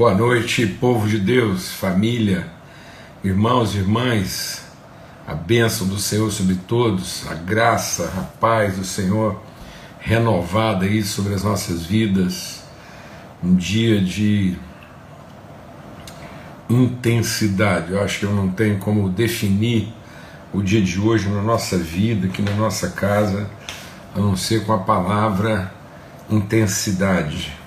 Boa noite, povo de Deus, família, irmãos e irmãs, a bênção do Senhor sobre todos, a graça, a paz do Senhor renovada aí sobre as nossas vidas, um dia de intensidade. Eu acho que eu não tenho como definir o dia de hoje na nossa vida, aqui na nossa casa, a não ser com a palavra intensidade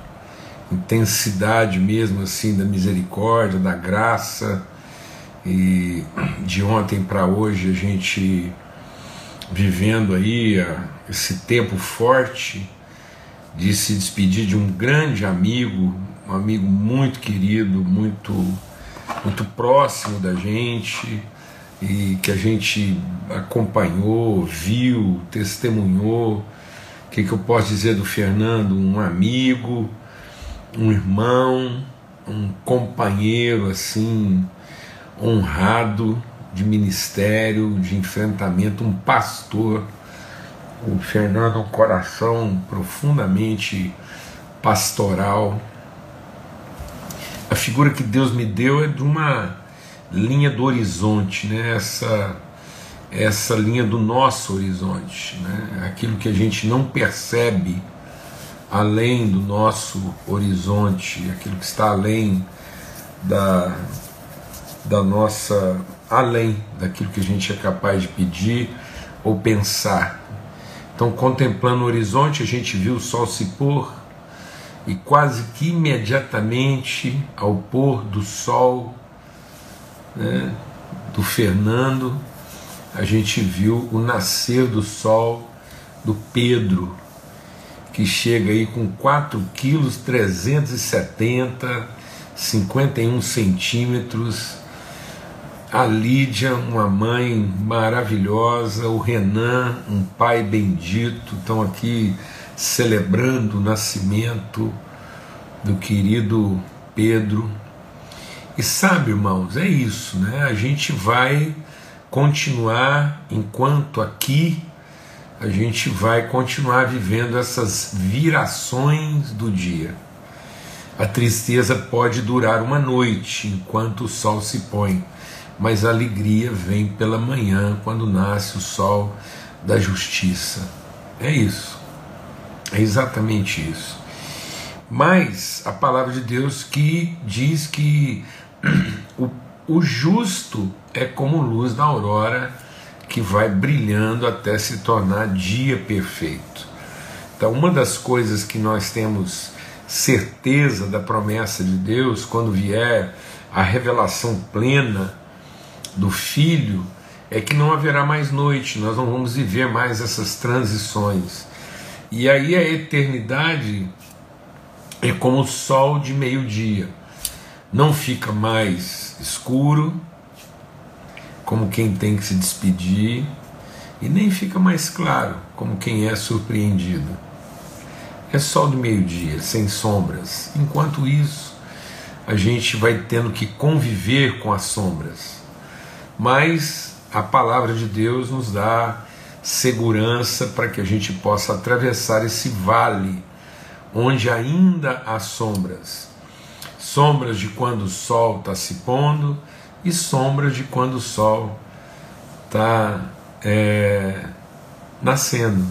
intensidade mesmo assim da misericórdia, da graça. E de ontem para hoje a gente vivendo aí esse tempo forte de se despedir de um grande amigo, um amigo muito querido, muito muito próximo da gente e que a gente acompanhou, viu, testemunhou. O que, que eu posso dizer do Fernando? Um amigo, um irmão, um companheiro assim, honrado de ministério, de enfrentamento, um pastor. O Fernando, um coração profundamente pastoral. A figura que Deus me deu é de uma linha do horizonte, né? essa, essa linha do nosso horizonte, né? aquilo que a gente não percebe além do nosso horizonte, aquilo que está além da, da nossa. além daquilo que a gente é capaz de pedir ou pensar. Então, contemplando o horizonte, a gente viu o sol se pôr e quase que imediatamente ao pôr do sol né, do Fernando, a gente viu o nascer do sol do Pedro, que chega aí com 4 quilos 370, 51 centímetros. A Lídia, uma mãe maravilhosa, o Renan, um pai bendito, estão aqui celebrando o nascimento do querido Pedro. E sabe, irmãos, é isso, né? A gente vai continuar enquanto aqui a gente vai continuar vivendo essas virações do dia. A tristeza pode durar uma noite enquanto o sol se põe, mas a alegria vem pela manhã quando nasce o sol da justiça. É isso. É exatamente isso. Mas a palavra de Deus que diz que o, o justo é como luz da aurora que vai brilhando até se tornar dia perfeito. Então, uma das coisas que nós temos certeza da promessa de Deus, quando vier a revelação plena do Filho, é que não haverá mais noite, nós não vamos viver mais essas transições. E aí a eternidade é como o sol de meio-dia, não fica mais escuro, como quem tem que se despedir, e nem fica mais claro como quem é surpreendido. É sol do meio-dia, sem sombras. Enquanto isso, a gente vai tendo que conviver com as sombras. Mas a palavra de Deus nos dá segurança para que a gente possa atravessar esse vale onde ainda há sombras. Sombras de quando o sol está se pondo, e sombras de quando o sol está é, nascendo.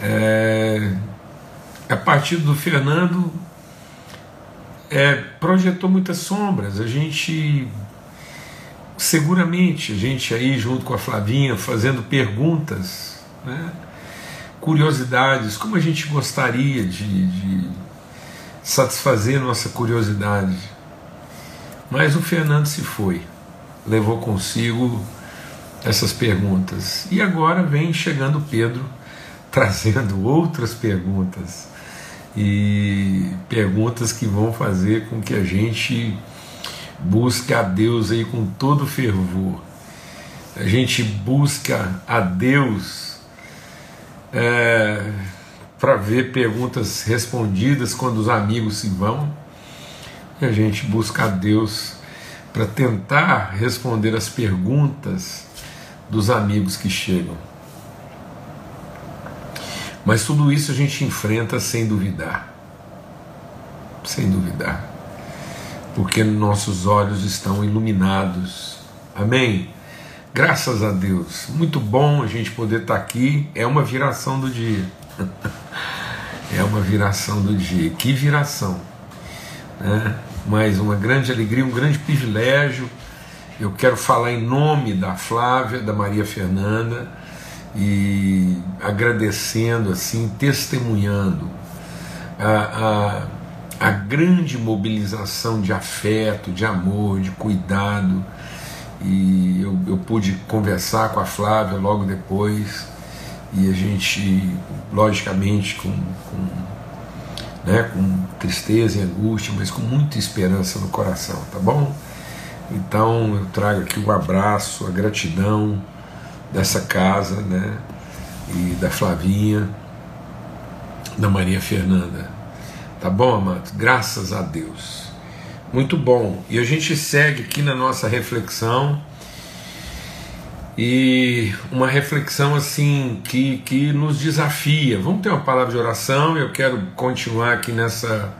É, a partir do Fernando é, projetou muitas sombras. A gente seguramente a gente aí junto com a Flavinha fazendo perguntas, né, curiosidades, como a gente gostaria de, de satisfazer nossa curiosidade mas o Fernando se foi, levou consigo essas perguntas. E agora vem chegando Pedro trazendo outras perguntas. E perguntas que vão fazer com que a gente busque a Deus aí com todo fervor. A gente busca a Deus é, para ver perguntas respondidas quando os amigos se vão e a gente busca a Deus para tentar responder as perguntas dos amigos que chegam. Mas tudo isso a gente enfrenta sem duvidar. sem duvidar, porque nossos olhos estão iluminados. Amém? Graças a Deus, muito bom a gente poder estar aqui. É uma viração do dia. é uma viração do dia. Que viração! Né? Mas uma grande alegria, um grande privilégio. Eu quero falar em nome da Flávia, da Maria Fernanda e agradecendo, assim, testemunhando a, a, a grande mobilização de afeto, de amor, de cuidado. E eu, eu pude conversar com a Flávia logo depois e a gente, logicamente, com, com, né, com tristeza e angústia, mas com muita esperança no coração, tá bom? Então eu trago aqui o um abraço, a gratidão dessa casa, né? E da Flavinha, da Maria Fernanda. Tá bom, amados? Graças a Deus. Muito bom. E a gente segue aqui na nossa reflexão. E uma reflexão assim que, que nos desafia. Vamos ter uma palavra de oração. Eu quero continuar aqui nessa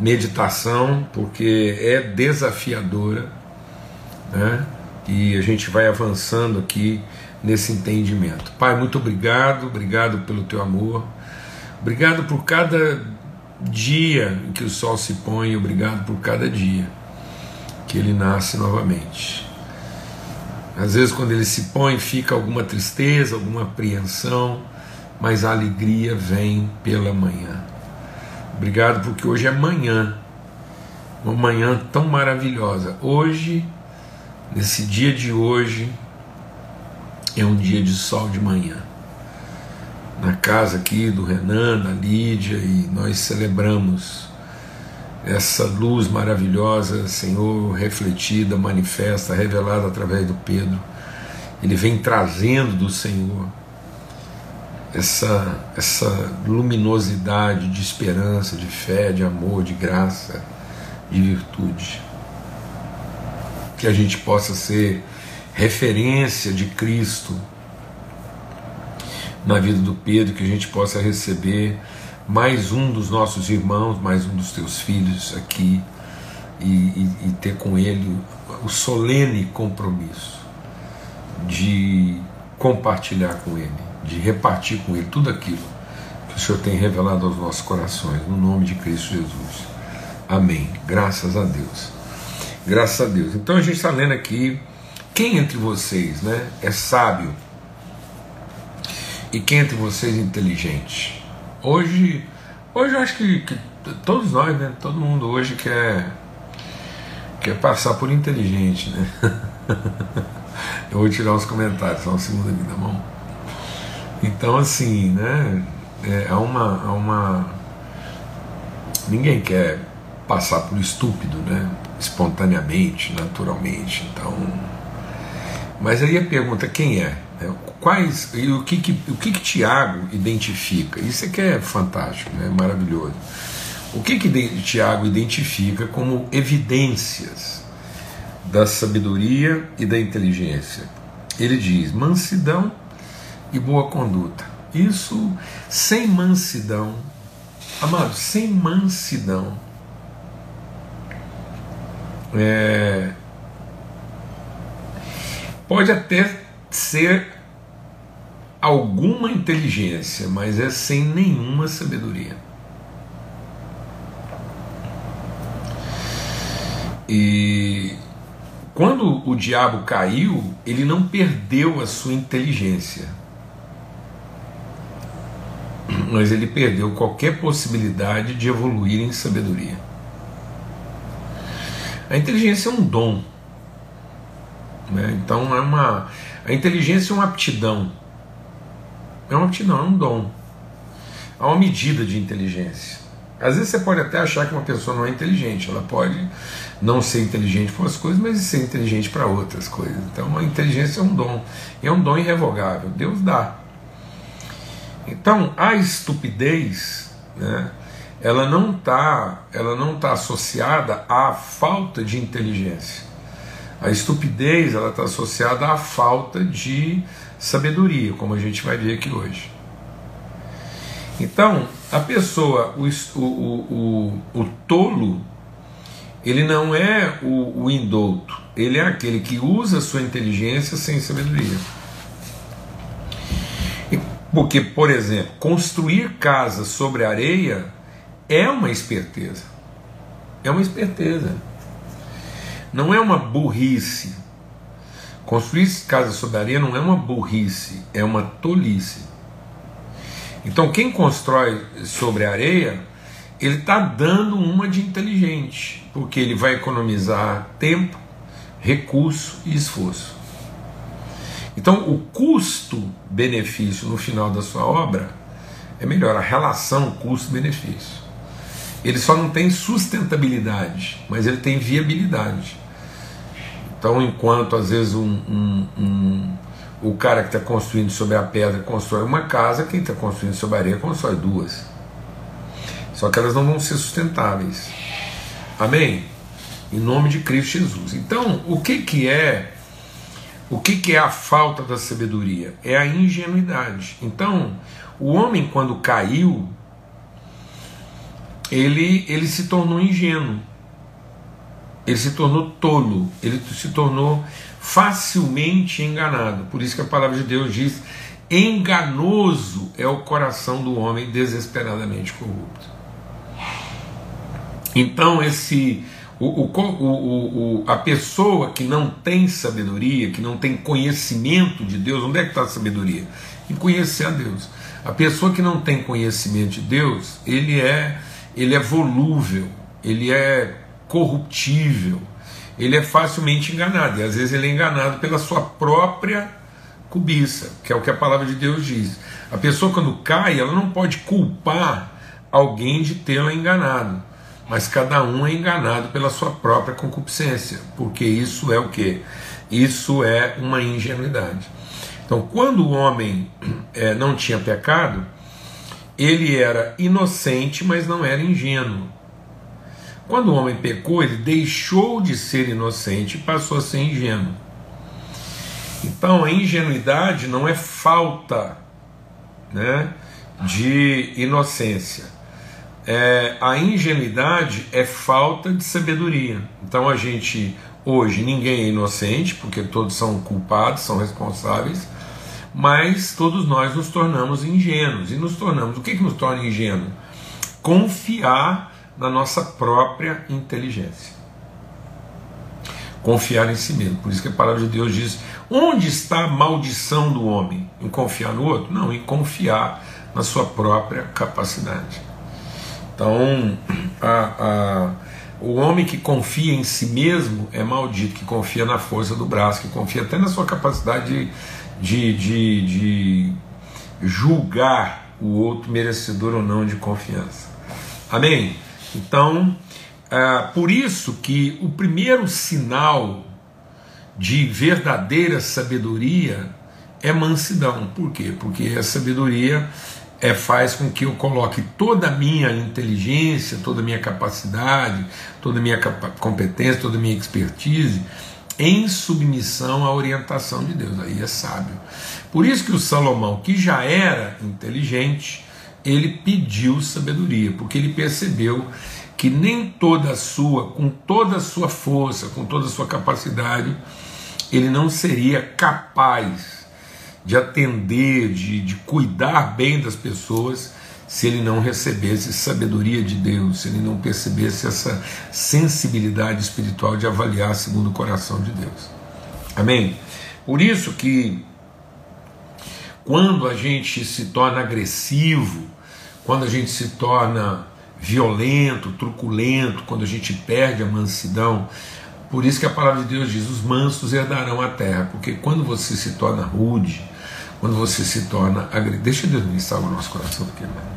meditação, porque é desafiadora, né? E a gente vai avançando aqui nesse entendimento. Pai, muito obrigado, obrigado pelo teu amor, obrigado por cada dia em que o sol se põe, obrigado por cada dia que ele nasce novamente. Às vezes, quando ele se põe, fica alguma tristeza, alguma apreensão, mas a alegria vem pela manhã. Obrigado porque hoje é manhã, uma manhã tão maravilhosa. Hoje, nesse dia de hoje, é um dia de sol de manhã. Na casa aqui do Renan, da Lídia, e nós celebramos essa luz maravilhosa, Senhor, refletida, manifesta, revelada através do Pedro. Ele vem trazendo do Senhor essa, essa luminosidade de esperança, de fé, de amor, de graça, de virtude. Que a gente possa ser referência de Cristo na vida do Pedro, que a gente possa receber mais um dos nossos irmãos, mais um dos teus filhos aqui e, e, e ter com ele o solene compromisso de compartilhar com ele, de repartir com ele tudo aquilo que o Senhor tem revelado aos nossos corações, no nome de Cristo Jesus. Amém. Graças a Deus. Graças a Deus. Então a gente está lendo aqui quem entre vocês né, é sábio? E quem entre vocês é inteligente? Hoje, hoje eu acho que, que todos nós, né, todo mundo hoje quer, quer passar por inteligente. Né? eu vou tirar os comentários, só um segundo aqui, tá bom? Então, assim, né? É, há uma, há uma. Ninguém quer passar por estúpido, né? Espontaneamente, naturalmente. Então mas aí a pergunta quem é? É quais e o que, que o que, que Tiago identifica? Isso é que é fantástico, né? maravilhoso. O que que Tiago identifica como evidências da sabedoria e da inteligência? Ele diz mansidão e boa conduta. Isso sem mansidão, amado, sem mansidão, é, Pode até ser alguma inteligência, mas é sem nenhuma sabedoria. E quando o diabo caiu, ele não perdeu a sua inteligência, mas ele perdeu qualquer possibilidade de evoluir em sabedoria. A inteligência é um dom né? Então é uma. A inteligência é uma aptidão. É uma aptidão, é um dom. Há uma medida de inteligência. Às vezes você pode até achar que uma pessoa não é inteligente, ela pode não ser inteligente para umas coisas, mas ser inteligente para outras coisas. Então a inteligência é um dom, é um dom irrevogável, Deus dá. Então a estupidez, né, ela não está, ela não tá associada à falta de inteligência. A estupidez ela está associada à falta de sabedoria, como a gente vai ver aqui hoje. Então, a pessoa, o, o, o, o tolo, ele não é o, o indouto, ele é aquele que usa sua inteligência sem sabedoria. Porque, por exemplo, construir casas sobre areia é uma esperteza. É uma esperteza. Não é uma burrice. Construir casas sobre areia não é uma burrice, é uma tolice. Então, quem constrói sobre areia, ele está dando uma de inteligente, porque ele vai economizar tempo, recurso e esforço. Então, o custo-benefício no final da sua obra é melhor, a relação custo-benefício. Ele só não tem sustentabilidade, mas ele tem viabilidade. Então, enquanto às vezes um, um, um o cara que está construindo sobre a pedra constrói uma casa, quem está construindo sobre a areia constrói duas. Só que elas não vão ser sustentáveis. Amém? Em nome de Cristo Jesus. Então, o que, que é o que, que é a falta da sabedoria? É a ingenuidade. Então, o homem, quando caiu, ele, ele se tornou ingênuo, ele se tornou tolo, ele se tornou facilmente enganado. Por isso que a palavra de Deus diz: enganoso é o coração do homem desesperadamente corrupto. Então, esse o, o, o, a pessoa que não tem sabedoria, que não tem conhecimento de Deus, onde é que está a sabedoria? Em conhecer a Deus. A pessoa que não tem conhecimento de Deus, ele é, ele é volúvel, ele é corruptível, ele é facilmente enganado. E às vezes ele é enganado pela sua própria cobiça, que é o que a palavra de Deus diz. A pessoa quando cai, ela não pode culpar alguém de tê-la enganado mas cada um é enganado pela sua própria concupiscência, porque isso é o que? Isso é uma ingenuidade. Então, quando o homem é, não tinha pecado, ele era inocente, mas não era ingênuo. Quando o homem pecou, ele deixou de ser inocente e passou a ser ingênuo. Então, a ingenuidade não é falta né, de inocência é, a ingenuidade é falta de sabedoria. Então a gente, hoje, ninguém é inocente, porque todos são culpados, são responsáveis, mas todos nós nos tornamos ingênuos. E nos tornamos, o que, que nos torna ingênuo? Confiar na nossa própria inteligência. Confiar em si mesmo. Por isso que a palavra de Deus diz: onde está a maldição do homem? Em confiar no outro? Não, em confiar na sua própria capacidade. Então, a, a, o homem que confia em si mesmo é maldito, que confia na força do braço, que confia até na sua capacidade de, de, de, de julgar o outro merecedor ou não de confiança. Amém? Então, é por isso que o primeiro sinal de verdadeira sabedoria é mansidão. Por quê? Porque a sabedoria é, faz com que eu coloque toda a minha inteligência, toda a minha capacidade, toda a minha competência, toda a minha expertise em submissão à orientação de Deus. Aí é sábio. Por isso que o Salomão, que já era inteligente, ele pediu sabedoria, porque ele percebeu que nem toda a sua, com toda a sua força, com toda a sua capacidade, ele não seria capaz de atender, de, de cuidar bem das pessoas, se ele não recebesse sabedoria de Deus, se ele não percebesse essa sensibilidade espiritual de avaliar segundo o coração de Deus. Amém? Por isso que quando a gente se torna agressivo, quando a gente se torna violento, truculento, quando a gente perde a mansidão, por isso que a palavra de Deus diz: os mansos herdarão a terra, porque quando você se torna rude, quando você se torna agressivo. Deixa Deus ministrar o nosso coração aqui, né?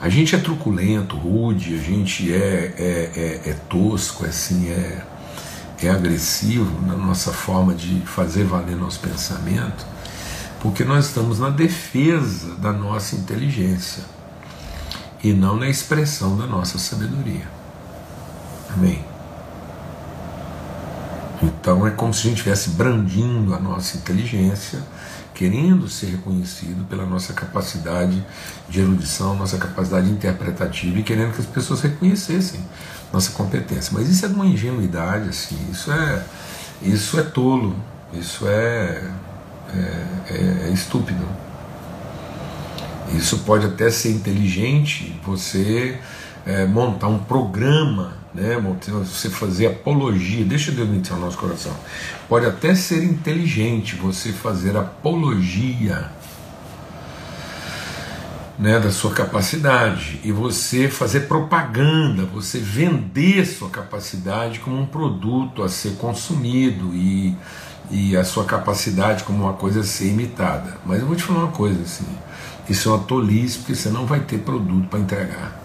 A gente é truculento, rude, a gente é, é, é, é tosco, assim, é, é agressivo na nossa forma de fazer valer nosso pensamento, porque nós estamos na defesa da nossa inteligência e não na expressão da nossa sabedoria. Amém? Então é como se a gente estivesse brandindo a nossa inteligência, querendo ser reconhecido pela nossa capacidade de erudição, nossa capacidade interpretativa e querendo que as pessoas reconhecessem nossa competência. Mas isso é de uma ingenuidade, assim, isso é, isso é tolo, isso é, é, é, é estúpido. Isso pode até ser inteligente, você é, montar um programa, né, você fazer apologia, deixa Deus iniciar o nosso coração. Pode até ser inteligente você fazer apologia né, da sua capacidade e você fazer propaganda, você vender sua capacidade como um produto a ser consumido e, e a sua capacidade como uma coisa a ser imitada. Mas eu vou te falar uma coisa assim, isso é uma tolice porque você não vai ter produto para entregar.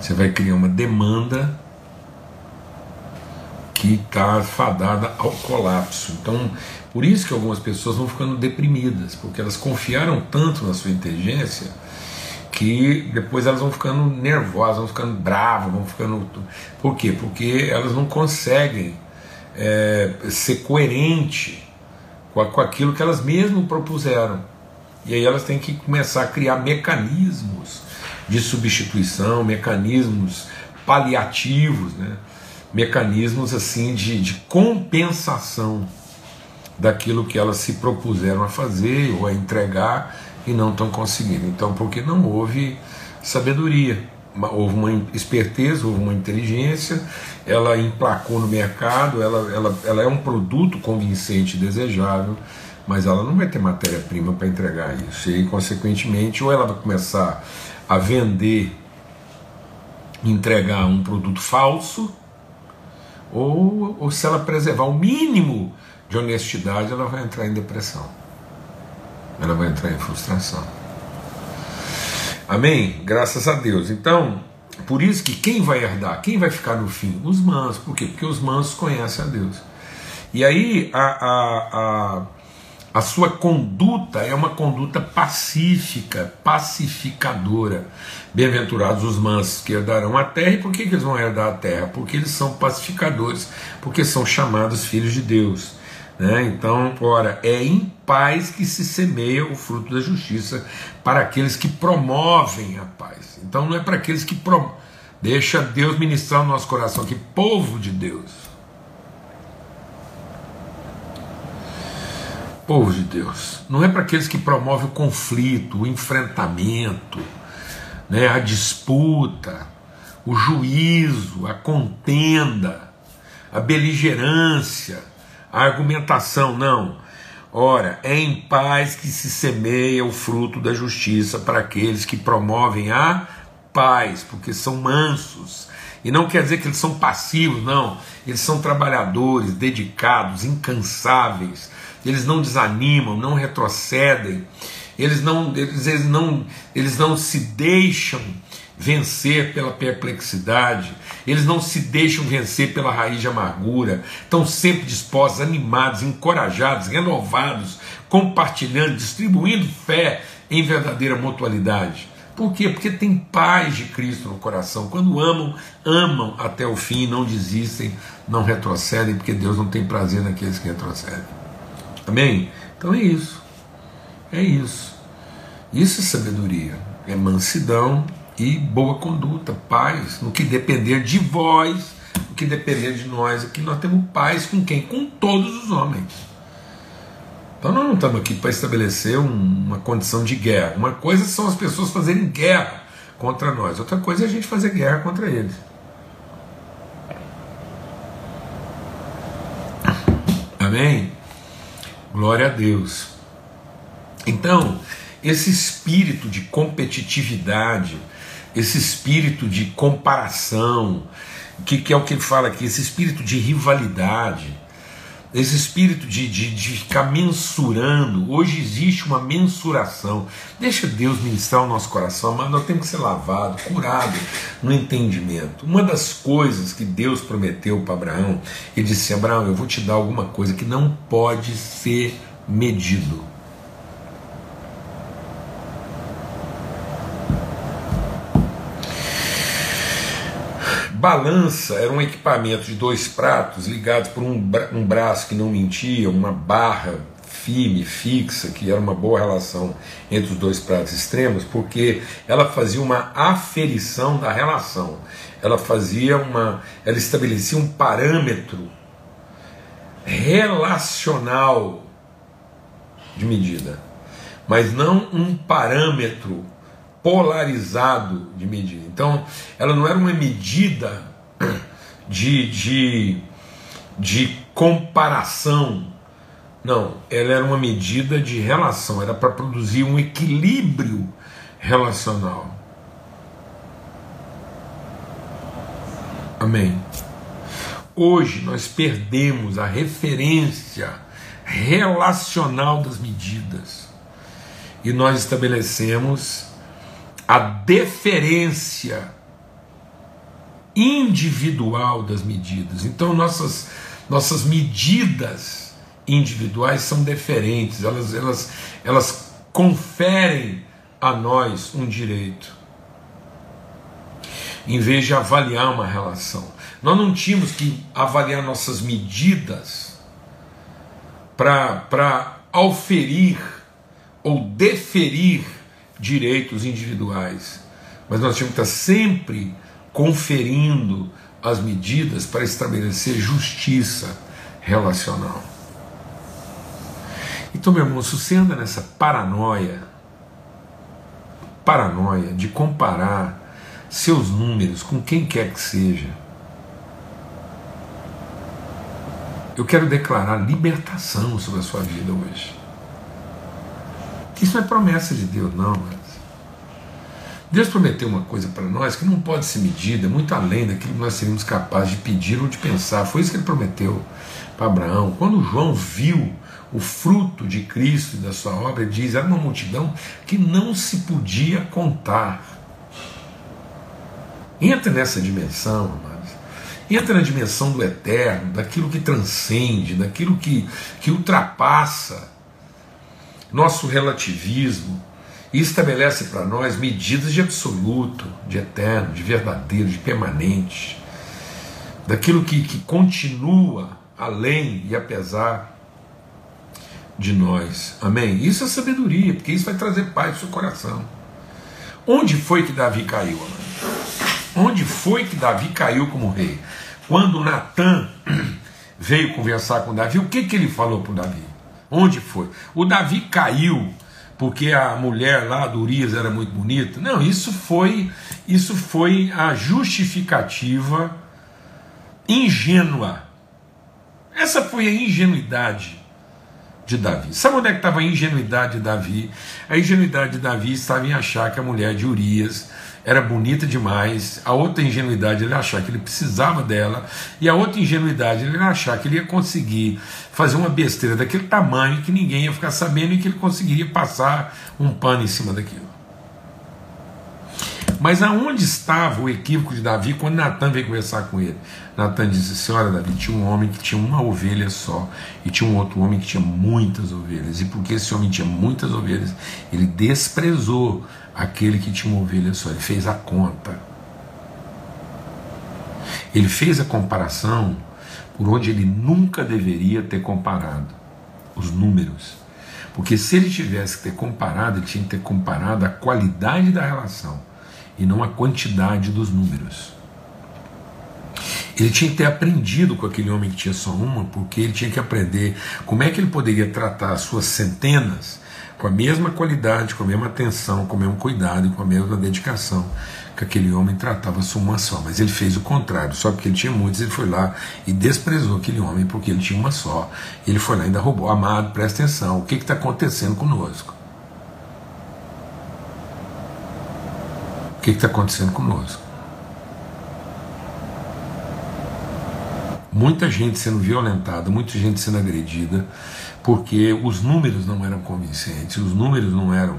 Você vai criar uma demanda que está fadada ao colapso. Então, por isso que algumas pessoas vão ficando deprimidas, porque elas confiaram tanto na sua inteligência que depois elas vão ficando nervosas, vão ficando bravas, vão ficando. Por quê? Porque elas não conseguem é, ser coerente com, com aquilo que elas mesmas propuseram. E aí elas têm que começar a criar mecanismos de substituição, mecanismos paliativos, né? mecanismos assim de, de compensação daquilo que elas se propuseram a fazer ou a entregar e não estão conseguindo. Então, porque não houve sabedoria, houve uma esperteza, houve uma inteligência, ela emplacou no mercado, ela, ela, ela é um produto convincente e desejável, mas ela não vai ter matéria-prima para entregar isso. E, consequentemente, ou ela vai começar a vender, entregar um produto falso, ou, ou se ela preservar o mínimo de honestidade, ela vai entrar em depressão. Ela vai entrar em frustração. Amém? Graças a Deus. Então, por isso que quem vai herdar, quem vai ficar no fim? Os mansos. Por quê? Porque os mansos conhecem a Deus. E aí a, a, a, a sua conduta é uma conduta pacífica, pacificadora. Bem-aventurados os mansos que herdarão a terra. E por que, que eles vão herdar a terra? Porque eles são pacificadores, porque são chamados filhos de Deus. Né? Então, ora, é em paz que se semeia o fruto da justiça para aqueles que promovem a paz. Então, não é para aqueles que pro... deixa Deus ministrar no nosso coração aqui, povo de Deus. Povo de Deus, não é para aqueles que promovem o conflito, o enfrentamento, né, a disputa, o juízo, a contenda, a beligerância, a argumentação, não. Ora, é em paz que se semeia o fruto da justiça para aqueles que promovem a paz, porque são mansos. E não quer dizer que eles são passivos, não. Eles são trabalhadores, dedicados, incansáveis. Eles não desanimam, não retrocedem. Eles não, eles, eles não, eles não se deixam vencer pela perplexidade, eles não se deixam vencer pela raiz de amargura, estão sempre dispostos, animados, encorajados, renovados, compartilhando, distribuindo fé em verdadeira mutualidade. Por quê? Porque tem paz de Cristo no coração. Quando amam, amam até o fim, não desistem, não retrocedem, porque Deus não tem prazer naqueles que retrocedem. Amém? Então é isso. É isso. Isso é sabedoria. É mansidão, e boa conduta, paz, no que depender de vós, no que depender de nós, aqui nós temos paz com quem? Com todos os homens. Então nós não estamos aqui para estabelecer um, uma condição de guerra. Uma coisa são as pessoas fazerem guerra contra nós, outra coisa é a gente fazer guerra contra eles. Amém? Glória a Deus. Então, esse espírito de competitividade, esse espírito de comparação, que, que é o que ele fala aqui, esse espírito de rivalidade, esse espírito de, de, de ficar mensurando. Hoje existe uma mensuração. Deixa Deus ministrar o nosso coração, mas nós temos que ser lavado, curado no entendimento. Uma das coisas que Deus prometeu para Abraão, ele disse: Abraão, eu vou te dar alguma coisa que não pode ser medido. Balança era um equipamento de dois pratos ligados por um, bra um braço que não mentia, uma barra firme, fixa, que era uma boa relação entre os dois pratos extremos, porque ela fazia uma aferição da relação. Ela fazia uma, ela estabelecia um parâmetro relacional de medida, mas não um parâmetro polarizado de medida. Então, ela não era uma medida de, de, de comparação, não, ela era uma medida de relação, era para produzir um equilíbrio relacional. Amém. Hoje nós perdemos a referência relacional das medidas e nós estabelecemos a deferência individual das medidas. Então, nossas, nossas medidas individuais são deferentes, elas, elas, elas conferem a nós um direito, em vez de avaliar uma relação. Nós não tínhamos que avaliar nossas medidas para auferir ou deferir direitos individuais, mas nós tínhamos que estar sempre conferindo as medidas para estabelecer justiça relacional. Então, meu irmão, se você anda nessa paranoia, paranoia de comparar seus números com quem quer que seja, eu quero declarar libertação sobre a sua vida hoje. Isso não é promessa de Deus, não, mas Deus prometeu uma coisa para nós que não pode ser medida, muito além daquilo que nós seríamos capazes de pedir ou de pensar. Foi isso que ele prometeu para Abraão. Quando João viu o fruto de Cristo e da sua obra, ele diz: era uma multidão que não se podia contar. Entra nessa dimensão, amados. Entra na dimensão do eterno, daquilo que transcende, daquilo que, que ultrapassa nosso relativismo e estabelece para nós medidas de absoluto, de eterno, de verdadeiro, de permanente, daquilo que, que continua além e apesar de nós. Amém? Isso é sabedoria, porque isso vai trazer paz ao seu coração. Onde foi que Davi caiu? Onde foi que Davi caiu como rei? Quando Natan veio conversar com Davi, o que, que ele falou para Davi? Onde foi? O Davi caiu porque a mulher lá do Urias era muito bonita. Não, isso foi isso foi a justificativa ingênua. Essa foi a ingenuidade de Davi. Sabe onde é que estava a ingenuidade de Davi? A ingenuidade de Davi estava em achar que a mulher de Urias era bonita demais, a outra ingenuidade ele achar que ele precisava dela, e a outra ingenuidade ele achar que ele ia conseguir fazer uma besteira daquele tamanho que ninguém ia ficar sabendo e que ele conseguiria passar um pano em cima daquilo. Mas aonde estava o equívoco de Davi quando Natan veio conversar com ele? Natan disse: Senhora Davi, tinha um homem que tinha uma ovelha só, e tinha um outro homem que tinha muitas ovelhas. E porque esse homem tinha muitas ovelhas, ele desprezou aquele que tinha uma ovelha só, ele fez a conta. Ele fez a comparação por onde ele nunca deveria ter comparado os números. Porque se ele tivesse que ter comparado, ele tinha que ter comparado a qualidade da relação e não a quantidade dos números. Ele tinha que ter aprendido com aquele homem que tinha só uma, porque ele tinha que aprender como é que ele poderia tratar as suas centenas com a mesma qualidade, com a mesma atenção, com o mesmo cuidado e com a mesma dedicação que aquele homem tratava sua uma só. Mas ele fez o contrário, só porque ele tinha muitos, ele foi lá e desprezou aquele homem porque ele tinha uma só. Ele foi lá e ainda roubou. Amado, presta atenção, o que está acontecendo conosco? O que está acontecendo conosco? Muita gente sendo violentada, muita gente sendo agredida, porque os números não eram convincentes, os números não eram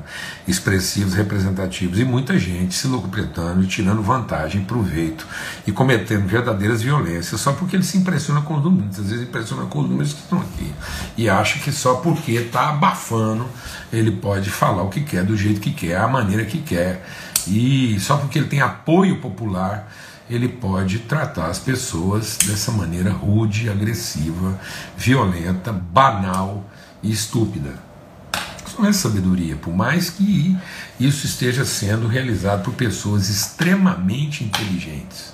expressivos, representativos, e muita gente se locupletando e tirando vantagem, proveito e cometendo verdadeiras violências só porque ele se impressiona com os números, às vezes impressiona com os números que estão aqui e acha que só porque está abafando ele pode falar o que quer, do jeito que quer, a maneira que quer, e só porque ele tem apoio popular ele pode tratar as pessoas dessa maneira rude, agressiva, violenta, banal e estúpida. Isso não é sabedoria, por mais que isso esteja sendo realizado por pessoas extremamente inteligentes.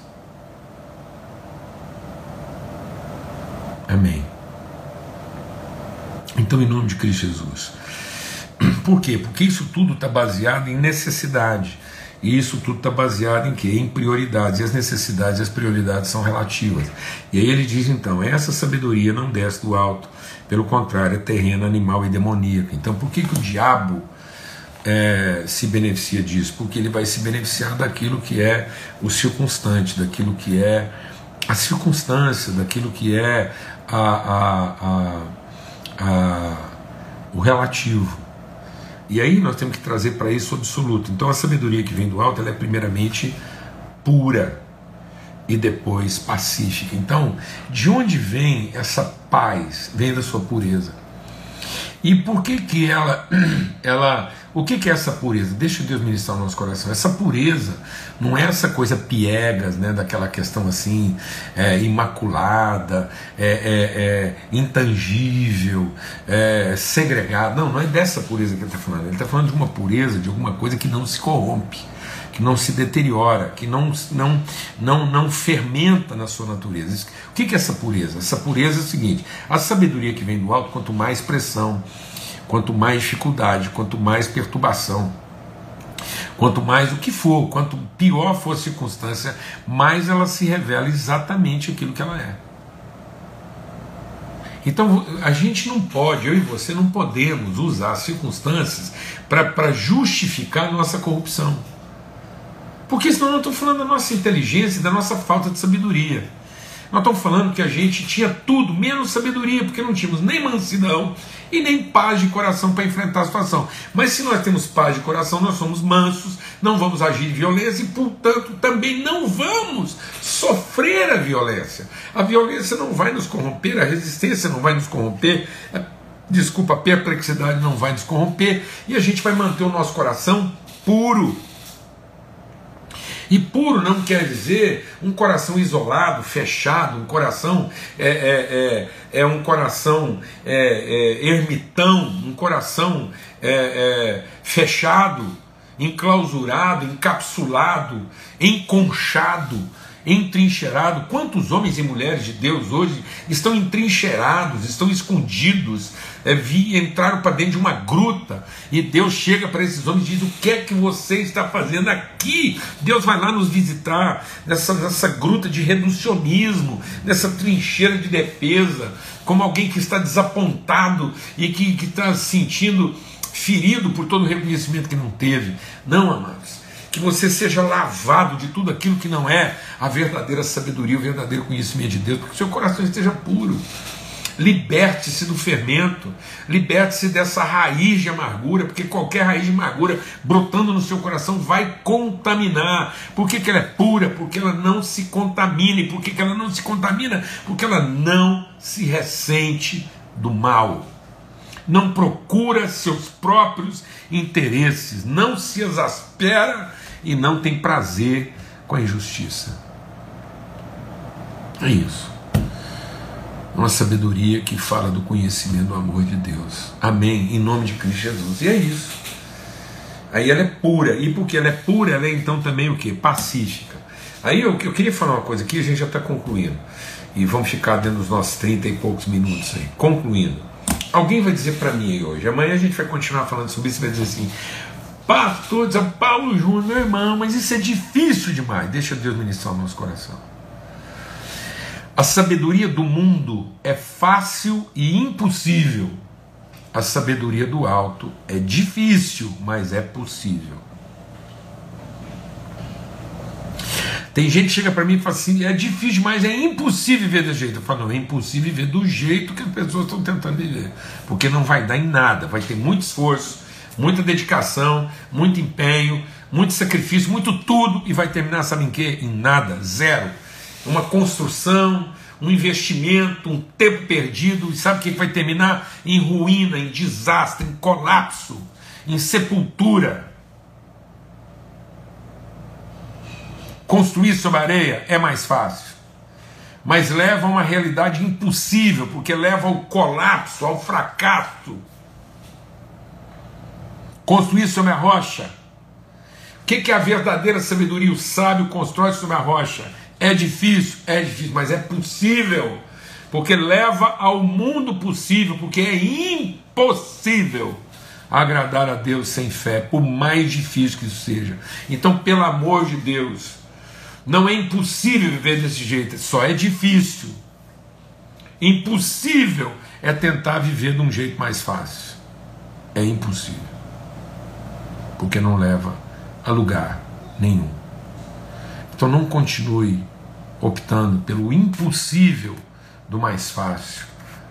Amém. Então, em nome de Cristo Jesus. Por quê? Porque isso tudo está baseado em necessidade. E isso tudo está baseado em quê? Em prioridades. E as necessidades e as prioridades são relativas. E aí ele diz então: essa sabedoria não desce do alto. Pelo contrário, é terreno, animal e demoníaca. Então por que, que o diabo é, se beneficia disso? Porque ele vai se beneficiar daquilo que é o circunstante, daquilo que é a circunstância, daquilo que é a, a, a o relativo. E aí nós temos que trazer para isso o absoluto. Então a sabedoria que vem do alto ela é primeiramente pura e depois pacífica. Então, de onde vem essa paz? Vem da sua pureza. E por que que ela ela o que, que é essa pureza? Deixa Deus ministrar o nosso coração. Essa pureza não é essa coisa piegas, né, daquela questão assim, é, imaculada, é, é, é intangível, é, segregada. Não, não é dessa pureza que ele está falando. Ele está falando de uma pureza, de alguma coisa que não se corrompe, que não se deteriora, que não, não, não, não fermenta na sua natureza. O que, é essa pureza? Essa pureza é o seguinte: a sabedoria que vem do alto, quanto mais pressão quanto mais dificuldade, quanto mais perturbação, quanto mais o que for, quanto pior for a circunstância, mais ela se revela exatamente aquilo que ela é. Então a gente não pode, eu e você não podemos usar as circunstâncias para justificar nossa corrupção. Porque senão eu estou falando da nossa inteligência e da nossa falta de sabedoria. Nós estamos falando que a gente tinha tudo, menos sabedoria, porque não tínhamos nem mansidão e nem paz de coração para enfrentar a situação. Mas se nós temos paz de coração, nós somos mansos, não vamos agir de violência e, portanto, também não vamos sofrer a violência. A violência não vai nos corromper, a resistência não vai nos corromper, desculpa, a perplexidade não vai nos corromper e a gente vai manter o nosso coração puro. E puro não quer dizer um coração isolado, fechado, um coração é, é, é, é um coração é, é, ermitão, um coração é, fechado, enclausurado, encapsulado, enconchado entrincheirado. Quantos homens e mulheres de Deus hoje estão entrincheirados, estão escondidos, é, vi, entraram para dentro de uma gruta e Deus chega para esses homens e diz: O que é que você está fazendo aqui? Deus vai lá nos visitar nessa, nessa gruta de reducionismo, nessa trincheira de defesa, como alguém que está desapontado e que, está se sentindo ferido por todo o reconhecimento que não teve. Não, amados que você seja lavado de tudo aquilo que não é a verdadeira sabedoria, o verdadeiro conhecimento de Deus, porque seu coração esteja puro. Liberte-se do fermento, liberte-se dessa raiz de amargura, porque qualquer raiz de amargura brotando no seu coração vai contaminar. Por que, que ela é pura? Porque ela não se contamina. E por que, que ela não se contamina? Porque ela não se ressente do mal não procura seus próprios interesses, não se exaspera e não tem prazer com a injustiça. É isso. Uma sabedoria que fala do conhecimento do amor de Deus. Amém. Em nome de Cristo Jesus. E é isso. Aí ela é pura. E porque ela é pura, ela é então também o que? Pacífica. Aí eu, eu queria falar uma coisa aqui, a gente já está concluindo. E vamos ficar dentro dos nossos 30 e poucos minutos aí. Concluindo. Alguém vai dizer para mim hoje, amanhã a gente vai continuar falando sobre isso vai dizer assim: Pastor de São Paulo Júnior, meu irmão, mas isso é difícil demais. Deixa Deus ministrar o nosso coração. A sabedoria do mundo é fácil e impossível. A sabedoria do alto é difícil, mas é possível. Tem gente que chega para mim e fala assim: é difícil, mas é impossível viver desse jeito. Eu falo: não, é impossível viver do jeito que as pessoas estão tentando viver, porque não vai dar em nada, vai ter muito esforço, muita dedicação, muito empenho, muito sacrifício, muito tudo, e vai terminar, sabe em quê? Em nada, zero. Uma construção, um investimento, um tempo perdido, e sabe o que vai terminar? Em ruína, em desastre, em colapso, em sepultura. Construir sobre areia é mais fácil, mas leva a uma realidade impossível, porque leva ao colapso, ao fracasso. Construir sobre a rocha. O que, que é a verdadeira sabedoria? O sábio constrói sobre a rocha. É difícil, é difícil, mas é possível, porque leva ao mundo possível, porque é impossível agradar a Deus sem fé, por mais difícil que isso seja. Então, pelo amor de Deus, não é impossível viver desse jeito, só é difícil. Impossível é tentar viver de um jeito mais fácil. É impossível. Porque não leva a lugar nenhum. Então não continue optando pelo impossível do mais fácil,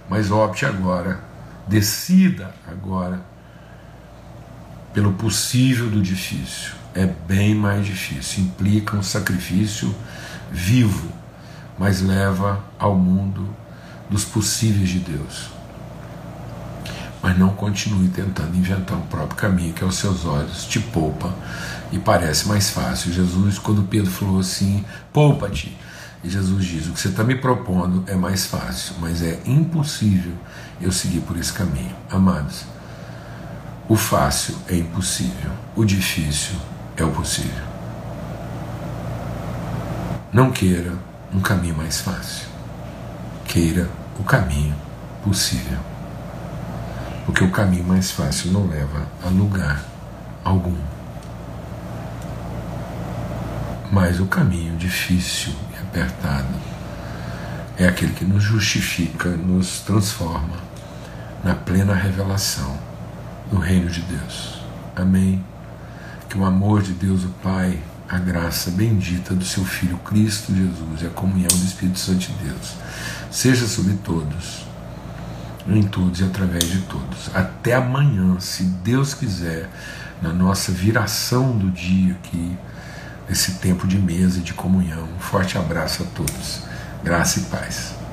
mas opte agora, decida agora pelo possível do difícil. É bem mais difícil, implica um sacrifício vivo, mas leva ao mundo dos possíveis de Deus. Mas não continue tentando inventar um próprio caminho que aos seus olhos te poupa e parece mais fácil. Jesus, quando Pedro falou assim, poupa-te, e Jesus diz: o que você está me propondo é mais fácil, mas é impossível eu seguir por esse caminho. Amados, o fácil é impossível, o difícil é o possível. Não queira um caminho mais fácil, queira o caminho possível. Porque o caminho mais fácil não leva a lugar algum. Mas o caminho difícil e apertado é aquele que nos justifica, nos transforma na plena revelação no reino de Deus. Amém. Que o amor de Deus, o Pai, a graça bendita do seu Filho Cristo Jesus e a comunhão do Espírito Santo de Deus seja sobre todos, em todos e através de todos. Até amanhã, se Deus quiser, na nossa viração do dia aqui, esse tempo de mesa e de comunhão. Um forte abraço a todos. Graça e paz.